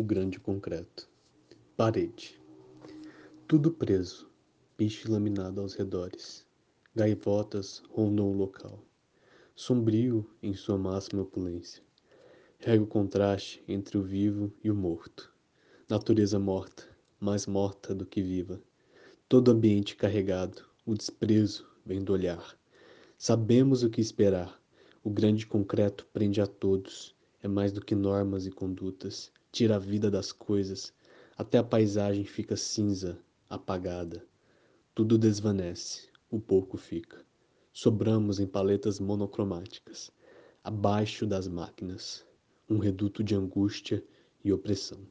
o grande concreto. Parede. Tudo preso, piche laminado aos redores. Gaivotas rondam o local. Sombrio em sua máxima opulência. Rega o contraste entre o vivo e o morto. Natureza morta, mais morta do que viva. Todo ambiente carregado, o desprezo vem do olhar. Sabemos o que esperar. O grande concreto prende a todos é mais do que normas e condutas, tira a vida das coisas, até a paisagem fica cinza, apagada. Tudo desvanece, o pouco fica. Sobramos em paletas monocromáticas, abaixo das máquinas, um reduto de angústia e opressão.